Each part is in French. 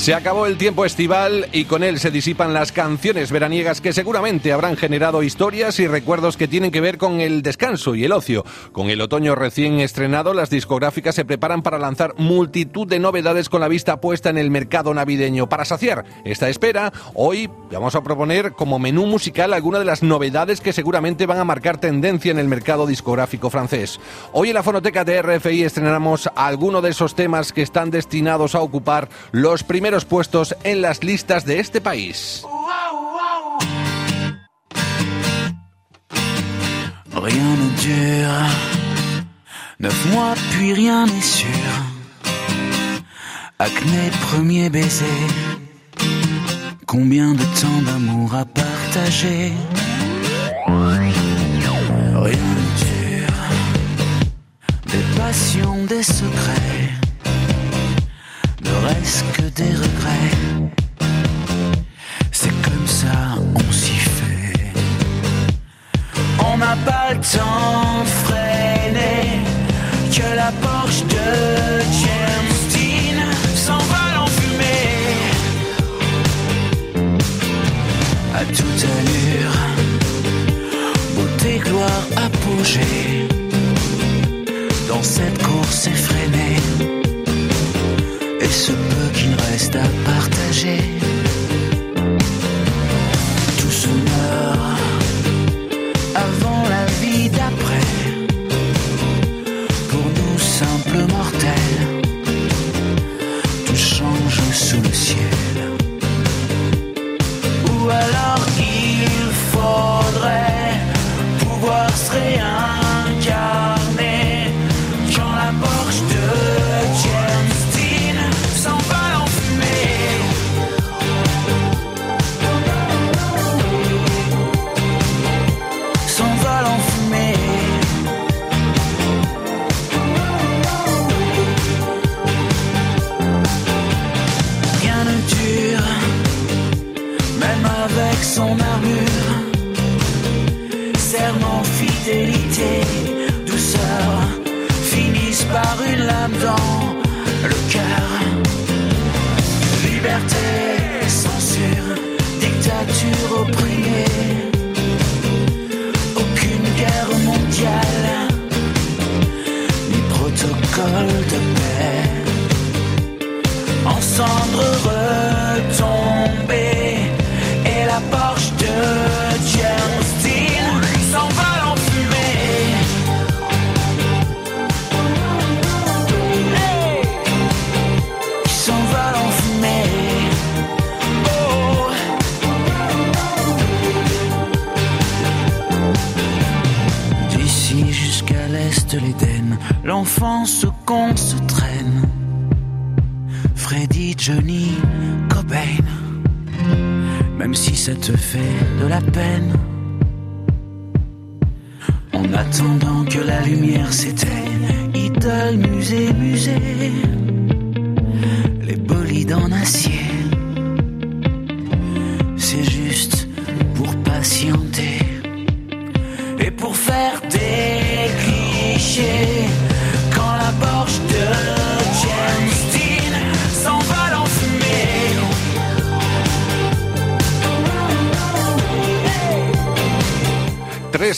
Se acabó el tiempo estival y con él se disipan las canciones veraniegas que seguramente habrán generado historias y recuerdos que tienen que ver con el descanso y el ocio. Con el otoño recién estrenado, las discográficas se preparan para lanzar multitud de novedades con la vista puesta en el mercado navideño. Para saciar esta espera, hoy vamos a proponer como menú musical algunas de las novedades que seguramente van a marcar tendencia en el mercado discográfico francés. Hoy en la fonoteca de RFI estrenamos algunos de esos temas que están destinados a ocupar los primeros puestos en las listas de este país. Rien ne dure. Neuf mois, puis rien n'est sûr. Acné, premier baiser. Combien de temps d'amour à partager? Rien ne dure. Des passions, des secrets. Ne reste que des regrets. C'est comme ça, on s'y fait. On n'a pas le temps de freiner Que la Porsche de James Dean s'envole en fumée À toute allure Beauté, gloire, apogée Dans cette course effrénée à partager attendant que la lumière s'éteigne, idole, musée, musée, les bolides en acier.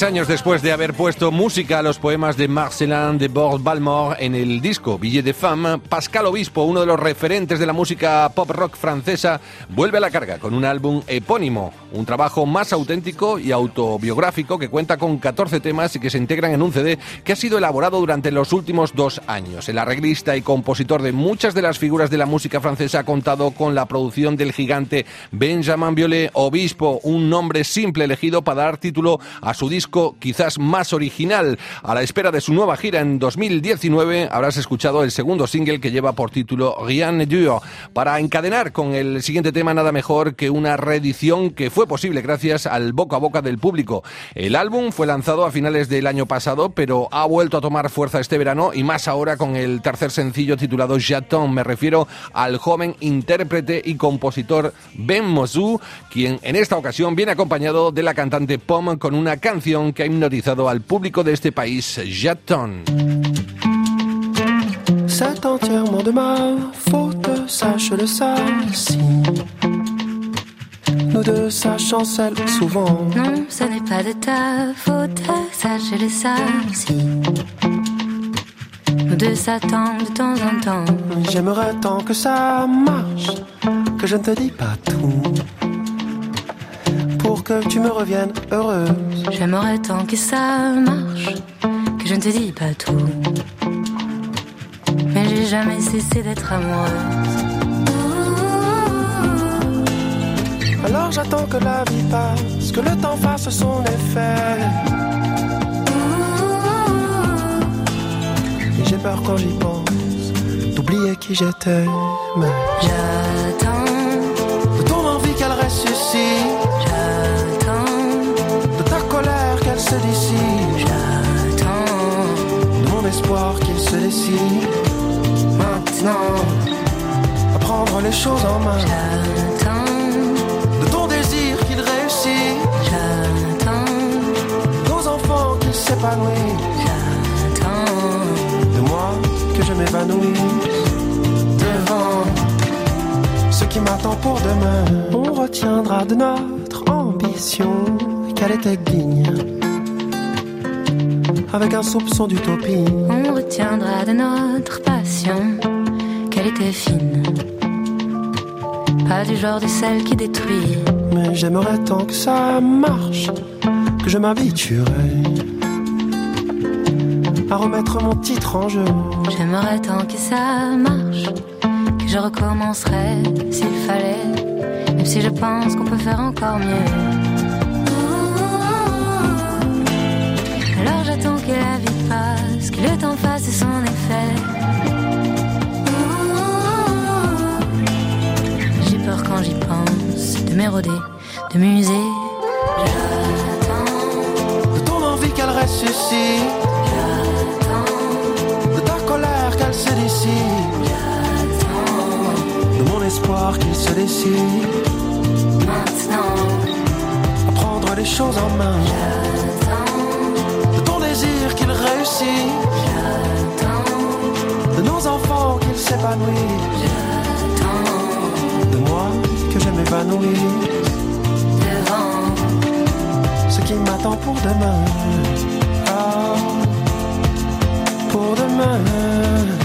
Años después de haber puesto música a los poemas de Marcelin de Bord-Balmore en el disco Billet de Femme, Pascal Obispo, uno de los referentes de la música pop rock francesa, vuelve a la carga con un álbum epónimo, un trabajo más auténtico y autobiográfico que cuenta con 14 temas y que se integran en un CD que ha sido elaborado durante los últimos dos años. El arreglista y compositor de muchas de las figuras de la música francesa ha contado con la producción del gigante Benjamin Biolay Obispo, un nombre simple elegido para dar título a su disco quizás más original. A la espera de su nueva gira en 2019 habrás escuchado el segundo single que lleva por título Rien ne dure. Para encadenar con el siguiente tema nada mejor que una reedición que fue posible gracias al boca a boca del público. El álbum fue lanzado a finales del año pasado, pero ha vuelto a tomar fuerza este verano y más ahora con el tercer sencillo titulado Jaton. Me refiero al joven intérprete y compositor Ben Mosou, quien en esta ocasión viene acompañado de la cantante Pom con una canción canción que ha hipnotizado al público de este país, Jaton. C'est entièrement de ma faute, sache-le ça. Si nous deux, ça chancelle souvent. Non, ce n'est pas de ta faute, sache-le ça. Si nous deux s'attendent de temps en temps. J'aimerais tant que ça marche, que je ne te dis pas tout. Que tu me reviennes heureuse. J'aimerais tant que ça marche, que je ne te dis pas tout. Mais j'ai jamais cessé d'être amoureuse. Alors j'attends que la vie passe, que le temps fasse son effet. Et j'ai peur quand j'y pense, d'oublier qui j'étais. Mais J'attends, de ton envie qu'elle ressuscite, j'attends. de mon espoir qu'il se décide. Maintenant, à prendre les choses en main, J'attends, de ton désir qu'il réussit, j'attends, nos enfants qu'ils s'épanouissent. j'attends. de moi que je m'évanouisse devant ce qui m'attend pour demain. On retiendra de notre ambition qu'elle était digne, avec un soupçon d'utopie. On retiendra de notre passion qu'elle était fine. Pas du genre de celle qui détruit. Mais j'aimerais tant que ça marche, que je m'habituerais à remettre mon titre en jeu. J'aimerais tant que ça marche, que je recommencerais s'il fallait, même si je pense qu'on peut faire encore mieux. Fasse son effet. J'ai peur quand j'y pense, de m'éroder, de muser. J'attends, De ton envie qu'elle ressuscite, j'attends, de ta colère qu'elle se dissipe, j'attends. de mon espoir qu'il se décide. Maintenant, À prendre les choses en main, j'attends, j'attends, de nos enfants qu'ils s'épanouissent, j'attends. de moi que je m'épanouisse, Devant, ce qui m'attend pour demain. Ah, pour demain.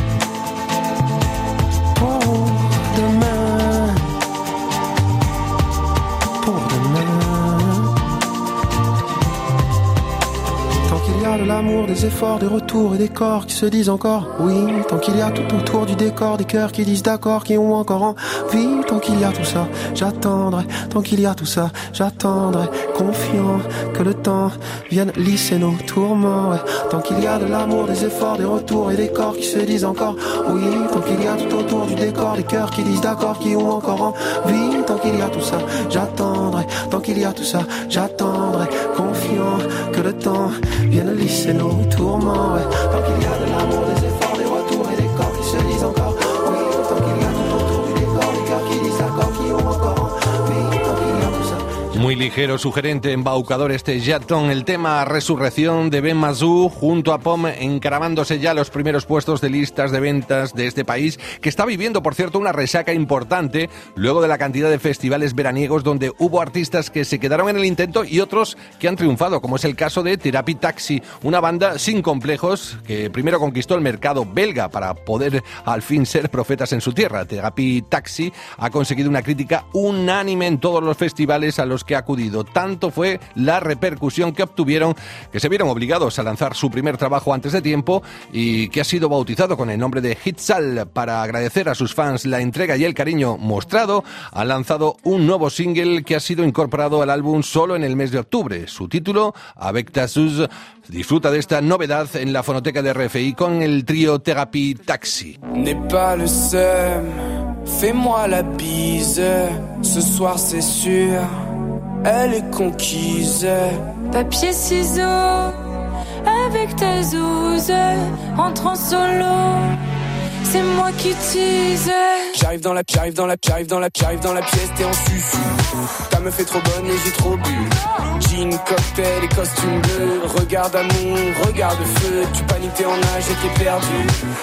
Des efforts, des retours et des corps qui se disent encore oui. Tant qu'il y a tout autour du décor, des cœurs qui disent d'accord, qui ont encore envie. Tant qu'il y a tout ça, j'attendrai. Tant qu'il y a tout ça, j'attendrai. Confiant que le temps vienne lisser nos tourments. Tant qu'il y a de l'amour, des efforts, des retours et des corps qui se disent encore oui. Tant qu'il y a tout autour du décor, des cœurs qui disent d'accord, qui ont encore envie. Tant qu'il y a tout ça, j'attendrai. Tant qu'il y a tout ça, j'attendrai. Confiant que le temps vienne lisser nos tourments. ouais. Tant qu'il y a de l'amour, Muy ligero, sugerente, embaucador este Jaton, el tema Resurrección de Ben Mazou junto a POM encaramándose ya los primeros puestos de listas de ventas de este país, que está viviendo, por cierto, una resaca importante luego de la cantidad de festivales veraniegos donde hubo artistas que se quedaron en el intento y otros que han triunfado, como es el caso de Therapy Taxi, una banda sin complejos que primero conquistó el mercado belga para poder al fin ser profetas en su tierra. Therapy Taxi ha conseguido una crítica unánime en todos los festivales a los que acudido. Tanto fue la repercusión que obtuvieron que se vieron obligados a lanzar su primer trabajo antes de tiempo y que ha sido bautizado con el nombre de Hitsal para agradecer a sus fans la entrega y el cariño mostrado. Ha lanzado un nuevo single que ha sido incorporado al álbum solo en el mes de octubre. Su título, Avec disfruta de esta novedad en la fonoteca de RFI con el trío Therapy Taxi. Fais-moi la bise. Ce soir, c'est sûr, elle est conquise. Papier, ciseaux, avec ta zouze, rentre en solo. c'est moi qui tease. J'arrive dans la, j'arrive dans la, j'arrive dans la, j'arrive dans la pièce, t'es en susu. Ta meuf est trop bonne et j'ai trop bu. Jean, cocktail et costume bleu. Regarde amour, regarde feu. Tu paniques, t'es en âge et t'es perdu.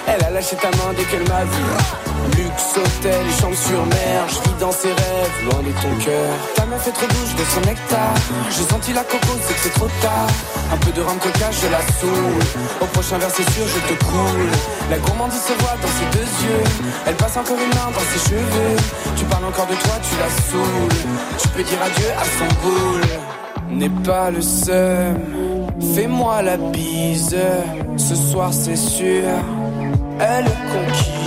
Elle a lâché ta main dès qu'elle m'a vu. Luxe, hôtel, chambre sur mer. Je vis dans ses rêves, loin de ton cœur. Ta meuf est trop douce, de son nectar. J'ai senti la coco, c'est que c'est trop tard. Un peu de rhum coca, je la saoule. Au prochain verre, c'est sûr, je te coule. La gourmandise se voit dans ses deux yeux. Elle passe encore une main dans ses cheveux. Tu parles encore de toi, tu la saoules. Tu peux dire adieu à son boule. N'est pas le seul. Fais-moi la bise. Ce soir, c'est sûr. Elle conquise.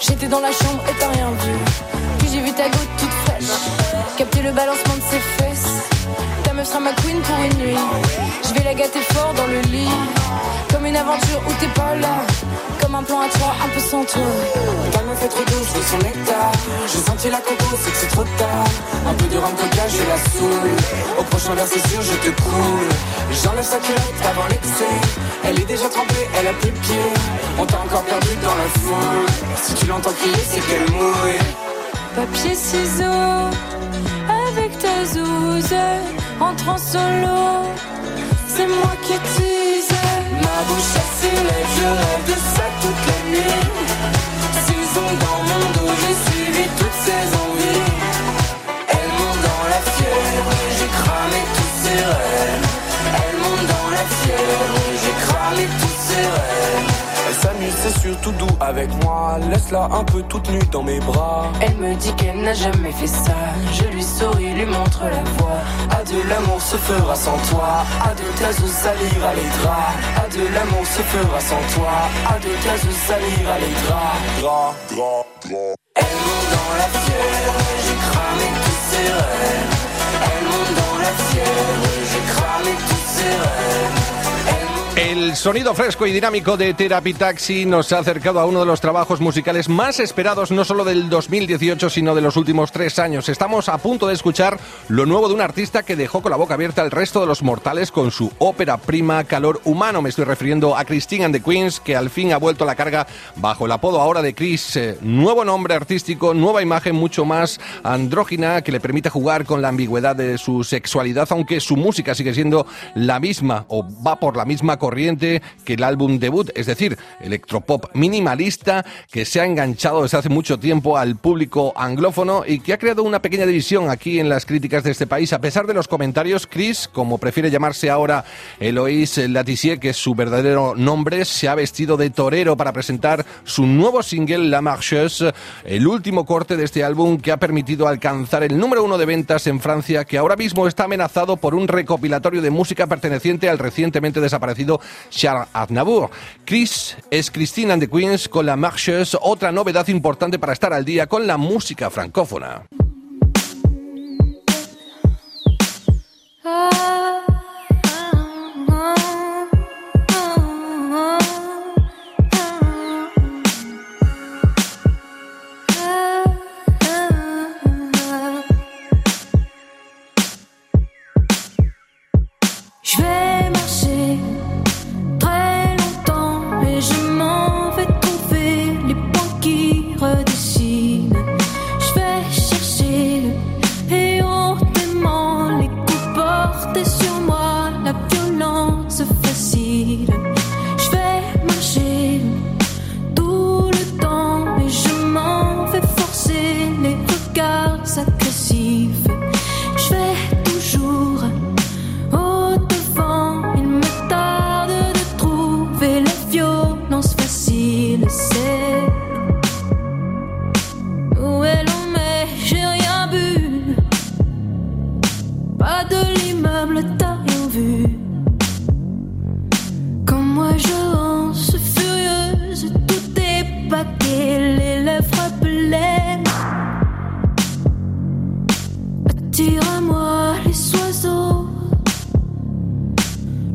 J'étais dans la chambre et t'as rien vu. Puis j'ai vu ta goutte toute fraîche, capter le balancement de ses fesses. Meuf sera ma queen pour une nuit. Je vais la gâter fort dans le lit. Comme une aventure où t'es pas là. Comme un plan à trois, un peu sans toi. Ta meuf est trop douce, de son nectar. J'ai senti la coco, c'est que c'est trop tard. Un peu de rhum coca, je la saoule. Au prochain verre, c'est sûr, je te coule. J'enlève sa culotte avant l'excès. Elle est déjà trempée, elle a plus de pieds. On t'a encore perdu dans la foule. Si tu l'entends crier, c'est qu'elle mouille. Papier, ciseaux, avec ta zouze, entre en solo, c'est moi qui tease. Ma bouche s'élève, je rêve de ça toute la nuit. Six ans dans mon dos, j'ai suivi toutes ses envies. C'est surtout doux avec moi. Laisse-la un peu toute nue dans mes bras. Elle me dit qu'elle n'a jamais fait ça. Je lui souris, lui montre la voie. À de l'amour se fera sans toi. À de ta salira les draps. À de l'amour se fera sans toi. À de ta salira les draps. Gras, gras, gras. Elle monte dans la fièvre, El sonido fresco y dinámico de Therapy Taxi nos ha acercado a uno de los trabajos musicales más esperados no solo del 2018 sino de los últimos tres años. Estamos a punto de escuchar lo nuevo de un artista que dejó con la boca abierta al resto de los mortales con su ópera prima Calor Humano. Me estoy refiriendo a Christine and the Queens que al fin ha vuelto a la carga bajo el apodo ahora de Chris. Eh, nuevo nombre artístico, nueva imagen mucho más andrógina que le permite jugar con la ambigüedad de su sexualidad aunque su música sigue siendo la misma o va por la misma corriente que el álbum debut, es decir, electropop minimalista que se ha enganchado desde hace mucho tiempo al público anglófono y que ha creado una pequeña división aquí en las críticas de este país. A pesar de los comentarios, Chris, como prefiere llamarse ahora Eloise Latissier, que es su verdadero nombre, se ha vestido de torero para presentar su nuevo single La Marcheuse, el último corte de este álbum que ha permitido alcanzar el número uno de ventas en Francia, que ahora mismo está amenazado por un recopilatorio de música perteneciente al recientemente desaparecido Charles Aznavour. Chris es Christine and the Queens con la Marcheuse, otra novedad importante para estar al día con la música francófona.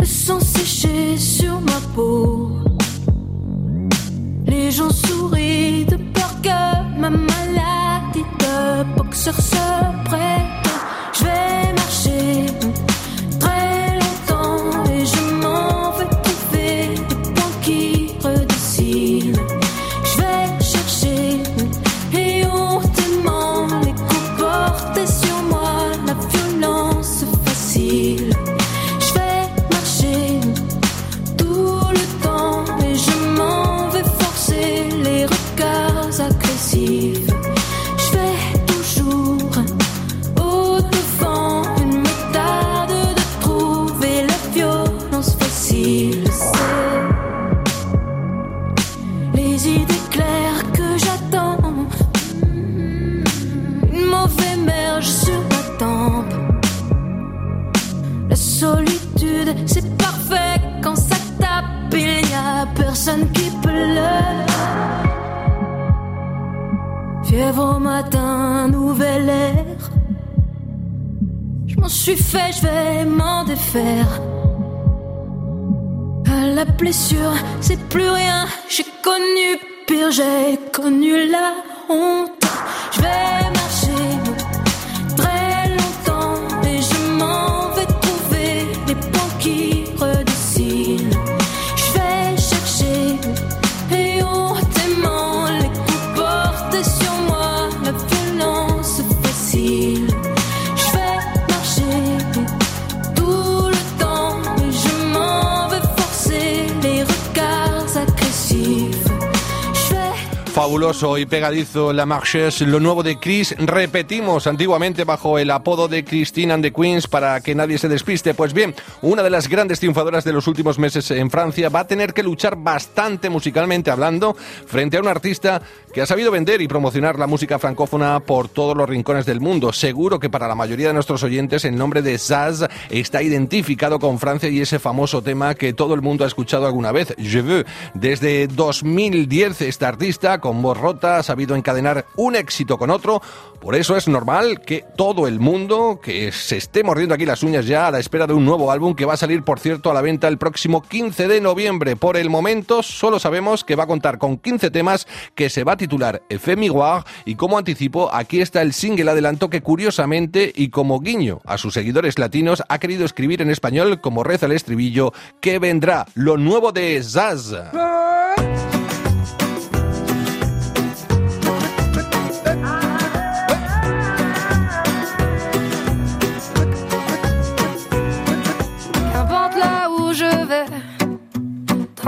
me sens sécher sur ma peau. Les gens sourient de peur que ma maladie de boxeur se suis fait, je vais m'en défaire. La blessure, c'est plus rien. J'ai connu pire, j'ai connu la honte. Je Fabuloso y pegadizo La Marches, lo nuevo de Chris. Repetimos antiguamente bajo el apodo de Christine and the Queens para que nadie se despiste. Pues bien, una de las grandes triunfadoras de los últimos meses en Francia va a tener que luchar bastante musicalmente hablando frente a un artista que ha sabido vender y promocionar la música francófona por todos los rincones del mundo. Seguro que para la mayoría de nuestros oyentes el nombre de Zaz está identificado con Francia y ese famoso tema que todo el mundo ha escuchado alguna vez, Je veux. Desde 2010 esta artista con voz rota ha sabido encadenar un éxito con otro, por eso es normal que todo el mundo que se esté mordiendo aquí las uñas ya a la espera de un nuevo álbum que va a salir por cierto a la venta el próximo 15 de noviembre. Por el momento solo sabemos que va a contar con 15 temas que se va a titular Effet Miroir y como anticipo aquí está el single adelanto que curiosamente y como guiño a sus seguidores latinos ha querido escribir en español como reza el estribillo que vendrá lo nuevo de Zaz.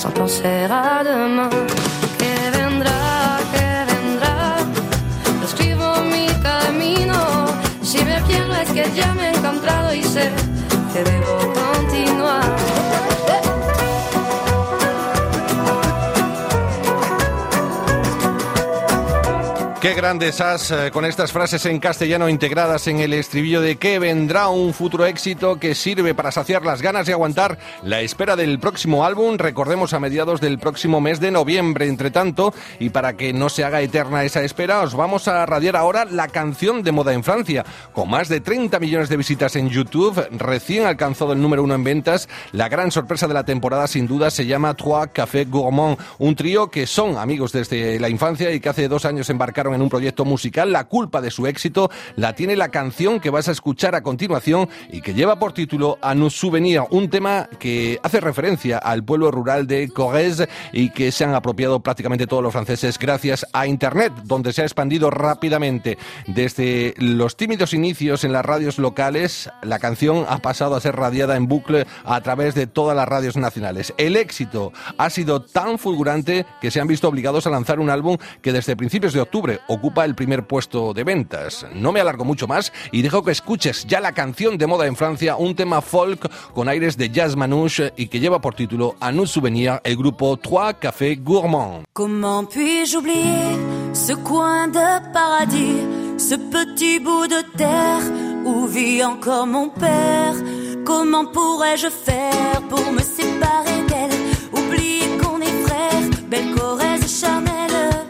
sans penser à demain. Que vendrá, que vendrá. Lo mi camino. Si me pierdo es que ya me he encontrado y sé que debo. Qué grandes has eh, con estas frases en castellano integradas en el estribillo de que vendrá un futuro éxito que sirve para saciar las ganas y aguantar la espera del próximo álbum, recordemos a mediados del próximo mes de noviembre. Entre tanto, y para que no se haga eterna esa espera, os vamos a radiar ahora la canción de moda en Francia. Con más de 30 millones de visitas en YouTube, recién alcanzado el número uno en ventas, la gran sorpresa de la temporada sin duda se llama Trois Café Gourmand, un trío que son amigos desde la infancia y que hace dos años embarcaron en un proyecto musical. La culpa de su éxito la tiene la canción que vas a escuchar a continuación y que lleva por título A nos souvenir, un tema que hace referencia al pueblo rural de Corrèze y que se han apropiado prácticamente todos los franceses gracias a Internet, donde se ha expandido rápidamente. Desde los tímidos inicios en las radios locales, la canción ha pasado a ser radiada en bucle a través de todas las radios nacionales. El éxito ha sido tan fulgurante que se han visto obligados a lanzar un álbum que desde principios de octubre ocupa el primer puesto de ventas. No me alargo mucho más y dejo que escuches ya la canción de moda en Francia, un tema folk con aires de jazz manouche y que lleva por título A nous souvenir el grupo Trois Cafés Gourmands. Comment puis-je oublier ce coin de paradis, ce petit bout de terre où vit encore mon père Comment pourrais-je faire pour me séparer d'elle Oublier qu'on est frères, belle Corrèze charnelle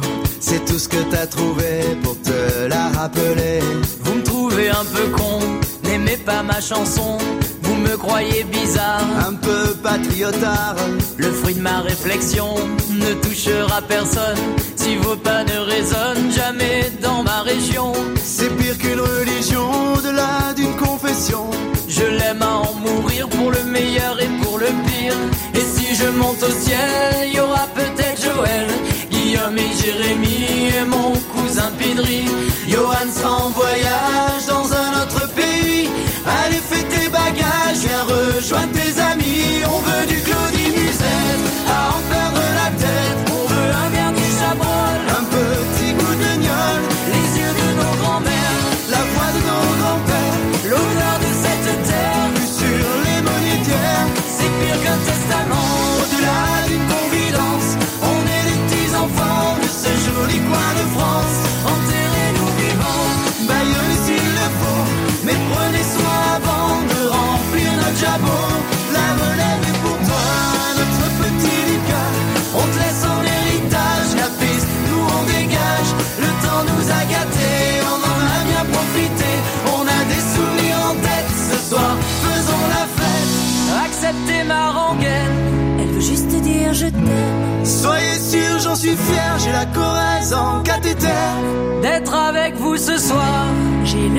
C'est tout ce que t'as trouvé pour te la rappeler. Vous me trouvez un peu con, n'aimez pas ma chanson. Vous me croyez bizarre, Un peu patriotard, le fruit de ma réflexion ne touchera personne. Si vos pas ne résonnent jamais dans ma région, c'est pire qu'une religion au-delà d'une confession. je l'aime à en mourir pour le meilleur et pour le pire. Et si je monte au ciel, il y aura peut-être Joël, Et Jérémy et mon cousin Pidri. Johan sera en voyage dans un autre pays. Allez, fais tes bagages, viens rejoindre tes amis. On veut du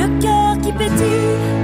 le cœur qui pétille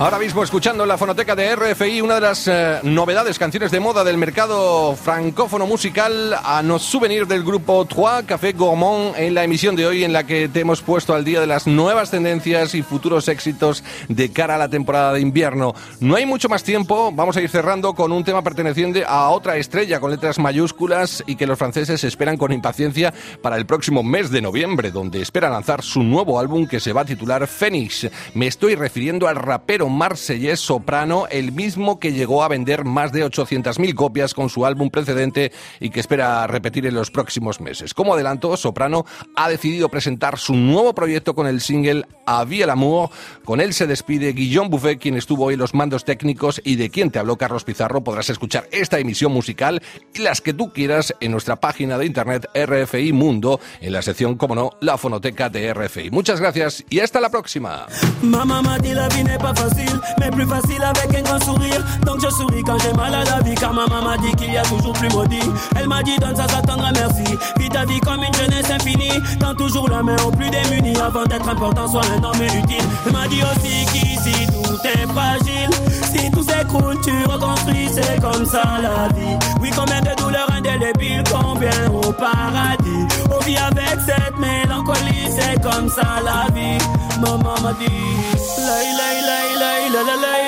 Ahora mismo escuchando en la fonoteca de RFI una de las eh, novedades, canciones de moda del mercado francófono musical a nos souvenir del grupo Trois Café Gourmand en la emisión de hoy en la que te hemos puesto al día de las nuevas tendencias y futuros éxitos de cara a la temporada de invierno. No hay mucho más tiempo, vamos a ir cerrando con un tema perteneciente a otra estrella con letras mayúsculas y que los franceses esperan con impaciencia para el próximo mes de noviembre, donde espera lanzar su nuevo álbum que se va a titular Phoenix. Me estoy refiriendo al rapero marsellés Soprano, el mismo que llegó a vender más de 800.000 copias con su álbum precedente y que espera repetir en los próximos meses. Como adelanto, Soprano ha decidido presentar su nuevo proyecto con el single Avia l'amour. Con él se despide Guillaume Buffet, quien estuvo hoy en los mandos técnicos y de quien te habló Carlos Pizarro. Podrás escuchar esta emisión musical y las que tú quieras en nuestra página de internet RFI Mundo, en la sección, como no, la fonoteca de RFI. Muchas gracias y hasta la próxima. Ma maman dit la vie n'est pas mais plus facile avec un grand sourire. Donc je souris quand j'ai mal à la vie, car ma maman dit qu'il y a toujours plus maudit. Elle m'a dit donne ça, ça t'endra merci. Vis ta vie comme une jeunesse infinie. Tends toujours la main aux plus démunis avant d'être important, soit un homme utile. Elle m'a dit aussi qu'ici tout est fragile. Si tout s'écroule, tu reconstruis, c'est comme ça la vie. Oui, combien de douleurs indélébiles, combien au paradis. On vit avec cette mélancolie, c'est comme ça la vie. Maman m'a dit, la la la.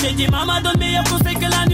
She mama don't be a pussy, girl,